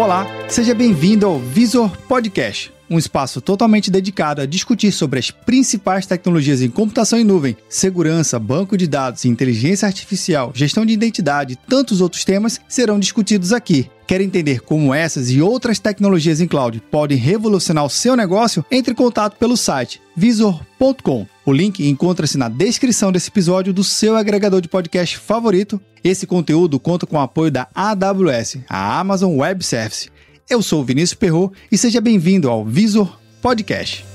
Olá, seja bem-vindo ao Visor Podcast, um espaço totalmente dedicado a discutir sobre as principais tecnologias em computação em nuvem, segurança, banco de dados, inteligência artificial, gestão de identidade e tantos outros temas serão discutidos aqui. Quer entender como essas e outras tecnologias em cloud podem revolucionar o seu negócio? Entre em contato pelo site visor.com. O link encontra-se na descrição desse episódio do seu agregador de podcast favorito. Esse conteúdo conta com o apoio da AWS, a Amazon Web Service. Eu sou o Vinícius Perro e seja bem-vindo ao Visor Podcast.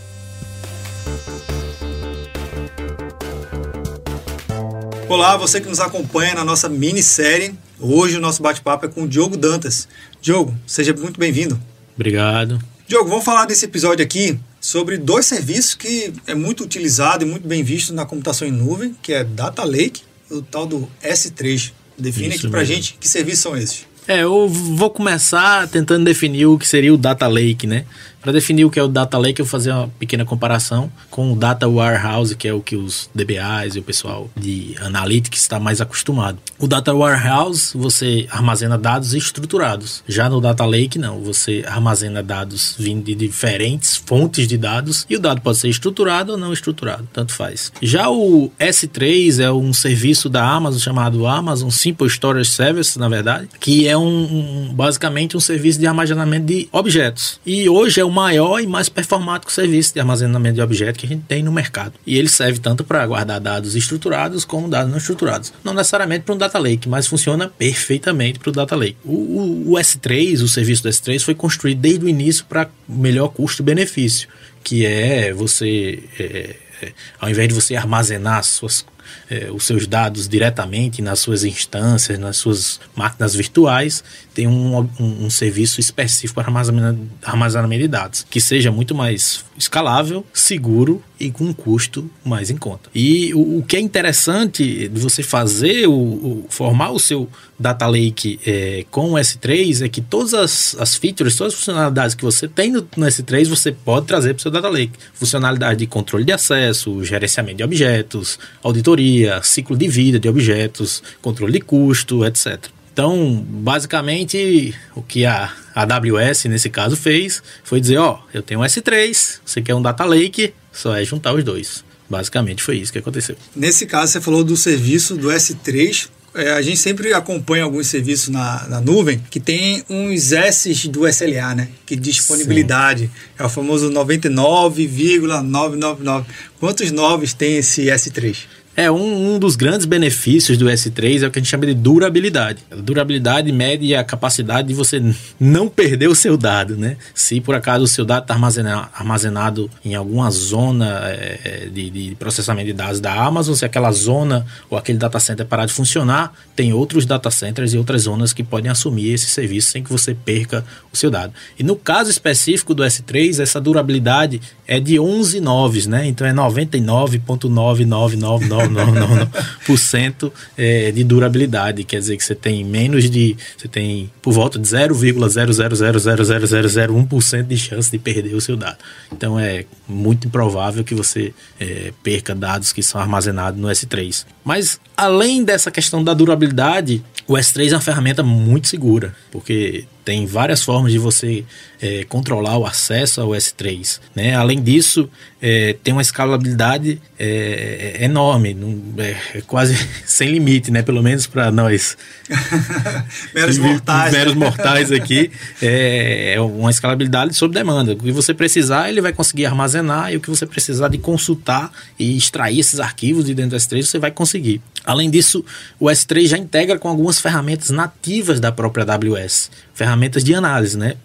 Olá, você que nos acompanha na nossa minissérie. Hoje o nosso bate-papo é com o Diogo Dantas. Diogo, seja muito bem-vindo. Obrigado. Diogo, vamos falar desse episódio aqui sobre dois serviços que é muito utilizado e muito bem visto na computação em nuvem, que é Data Lake e o tal do S3. Define Isso aqui pra mesmo. gente que serviços são esses. É, eu vou começar tentando definir o que seria o Data Lake, né? Para definir o que é o Data Lake, eu vou fazer uma pequena comparação com o Data Warehouse, que é o que os DBAs e o pessoal de Analytics está mais acostumado. O Data Warehouse, você armazena dados estruturados. Já no Data Lake, não. Você armazena dados vindo de diferentes fontes de dados e o dado pode ser estruturado ou não estruturado, tanto faz. Já o S3 é um serviço da Amazon chamado Amazon Simple Storage Service, na verdade, que é um, um basicamente um serviço de armazenamento de objetos. E hoje é maior e mais performático serviço de armazenamento de objetos que a gente tem no mercado. E ele serve tanto para guardar dados estruturados como dados não estruturados. Não necessariamente para um data lake, mas funciona perfeitamente para o data lake. O, o, o S3, o serviço do S3, foi construído desde o início para melhor custo-benefício, que é você, é, é, ao invés de você armazenar suas é, os seus dados diretamente nas suas instâncias, nas suas máquinas virtuais, tem um, um, um serviço específico para armazenamento, armazenamento de dados, que seja muito mais escalável, seguro e com um custo mais em conta. E o, o que é interessante de você fazer, o, o, formar o seu data lake é, com o S3 é que todas as, as features, todas as funcionalidades que você tem no, no S3, você pode trazer para o seu data lake. Funcionalidade de controle de acesso, gerenciamento de objetos, auditoria, ciclo de vida de objetos, controle de custo, etc. Então, basicamente, o que a AWS, nesse caso, fez foi dizer: Ó, eu tenho um S3, você quer um Data Lake, só é juntar os dois. Basicamente foi isso que aconteceu. Nesse caso, você falou do serviço do S3. É, a gente sempre acompanha alguns serviços na, na nuvem que tem uns S do SLA, né? Que disponibilidade. Sim. É o famoso 99,999. Quantos novos tem esse S3? É, um, um, dos grandes benefícios do S3 é o que a gente chama de durabilidade. A durabilidade mede a capacidade de você não perder o seu dado, né? Se por acaso o seu dado está armazenado, armazenado, em alguma zona é, é, de, de, processamento de dados da Amazon, se aquela zona ou aquele data center parar de funcionar, tem outros data centers e outras zonas que podem assumir esse serviço sem que você perca o seu dado. E no caso específico do S3, essa durabilidade é de 11 noves, né? Então é 99,9999 99% é, de durabilidade. Quer dizer que você tem menos de. Você tem por volta de 0,0000001% de chance de perder o seu dado. Então é muito improvável que você é, perca dados que são armazenados no S3. Mas além dessa questão da durabilidade, o S3 é uma ferramenta muito segura, porque tem várias formas de você é, controlar o acesso ao S3. Né? Além disso, é, tem uma escalabilidade é, é enorme, é, é, quase sem limite, né? pelo menos para nós meros mortais, meros mortais aqui. É, uma escalabilidade sob demanda. O que você precisar, ele vai conseguir armazenar, e o que você precisar de consultar e extrair esses arquivos de dentro do S3, você vai conseguir. Além disso, o S3 já integra com algumas ferramentas nativas da própria AWS, ferramentas de análise, né?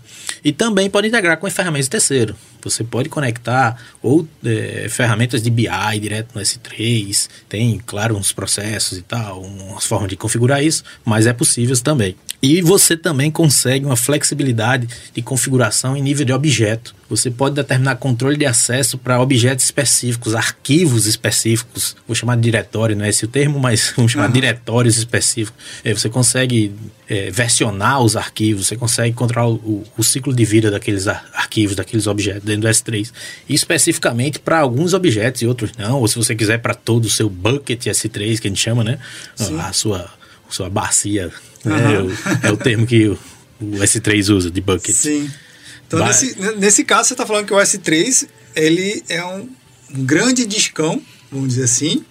E também pode integrar com ferramentas de terceiro. Você pode conectar ou é, ferramentas de BI direto no S3. Tem, claro, uns processos e tal, umas formas de configurar isso, mas é possível também. E você também consegue uma flexibilidade de configuração em nível de objeto. Você pode determinar controle de acesso para objetos específicos, arquivos específicos. Vou chamar de diretório, não é esse o termo, mas vamos chamar de diretórios específicos. É, você consegue é, versionar os arquivos, você consegue controlar o, o, ciclo de vida daqueles arquivos, daqueles objetos dentro do S3. E especificamente para alguns objetos e outros não. Ou se você quiser para todo o seu bucket S3, que a gente chama, né? Sim. A sua, sua bacia Uhum. É, o, é, o, termo que o S3 usa de bucket. Sim. Então, nesse, nesse caso, você está falando que o S3 ele é um grande discão vamos dizer assim.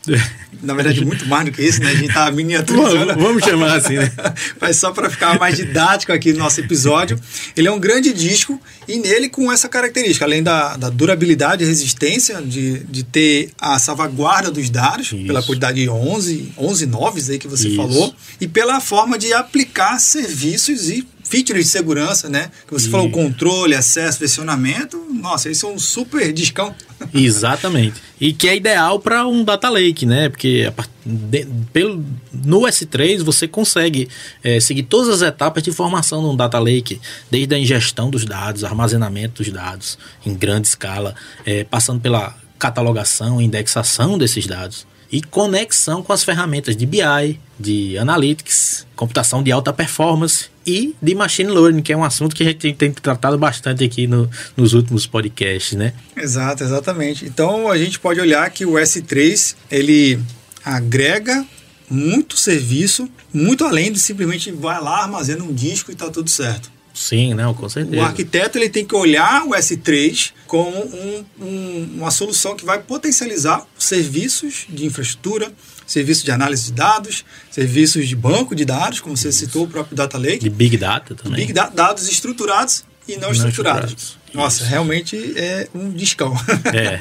Na verdade, muito mais do que isso, né? A gente está miniaturizando. vamos chamar assim, né? Mas só para ficar mais didático aqui no nosso episódio. Ele é um grande disco e nele com essa característica, além da, da durabilidade e resistência, de, de ter a salvaguarda dos dados, isso. pela quantidade de 11, 11 noves aí que você isso. falou, e pela forma de aplicar serviços e features de segurança, né? Que você e... falou controle, acesso, versionamento. Nossa, isso é um super discão. Exatamente. E que é ideal para um data lake, né? Porque de, pelo, no S3 você consegue é, seguir todas as etapas de formação de um data lake, desde a ingestão dos dados, armazenamento dos dados em grande escala, é, passando pela catalogação, indexação desses dados e conexão com as ferramentas de BI, de Analytics, computação de alta performance e de Machine Learning, que é um assunto que a gente tem, tratado bastante aqui no, nos últimos podcasts, né? Exato, exatamente. Então a gente pode olhar que o S3 ele agrega muito serviço, muito além de simplesmente vai lá, armazena um disco e está tudo certo. Sim, não, com certeza. O arquiteto ele tem que olhar o S3 como um, um, uma solução que vai potencializar serviços de infraestrutura, serviços de análise de dados, serviços de banco de dados, como você citou, o próprio Data Lake. De Big Data também. Big da dados estruturados e não, não estruturados. estruturados. Nossa, Isso. realmente é um discão. É.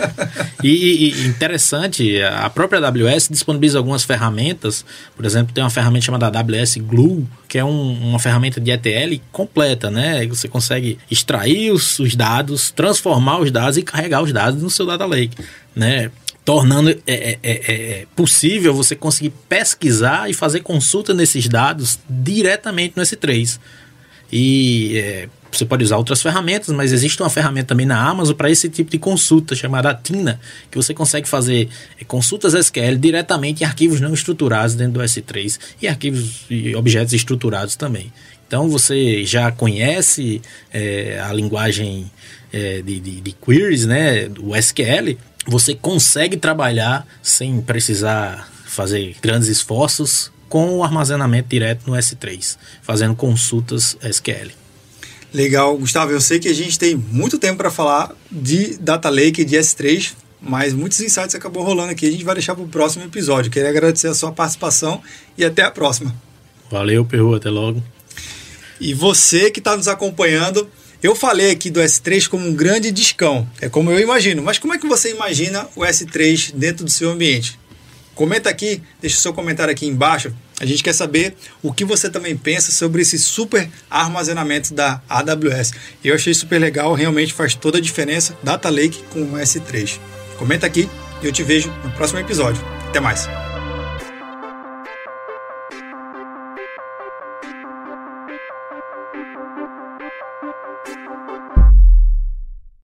E, e, interessante, a própria AWS disponibiliza algumas ferramentas. Por exemplo, tem uma ferramenta chamada AWS Glue, que é um, uma ferramenta de ETL completa, né? Você consegue extrair os, os, dados, transformar os dados e carregar os dados no seu data lake, né? tornando é, é, é, é, possível você conseguir pesquisar e fazer consulta nesses dados diretamente no S3. E é, você pode usar outras ferramentas, mas existe uma ferramenta também na Amazon para esse tipo de consulta, chamada Tina, que você consegue fazer é, consultas SQL diretamente em arquivos não estruturados dentro do S3 e arquivos e objetos estruturados também. Então você já conhece é, a linguagem é, de, de, de, queries, né, o SQL, você consegue trabalhar sem precisar fazer grandes esforços com o armazenamento direto no S3, fazendo consultas SQL. Legal, Gustavo. Eu sei que a gente tem muito tempo para falar de Data Lake e de S3, mas muitos insights acabou rolando aqui. A gente vai deixar para o próximo episódio. Queria agradecer a sua participação e até a próxima. Valeu, Perru. Até logo. E você que está nos acompanhando, eu falei aqui do S3 como um grande discão, é como eu imagino, mas como é que você imagina o S3 dentro do seu ambiente? Comenta aqui, deixa o seu comentário aqui embaixo. A gente quer saber o que você também pensa sobre esse super armazenamento da AWS. Eu achei super legal, realmente faz toda a diferença Data Lake com o S3. Comenta aqui e eu te vejo no próximo episódio. Até mais.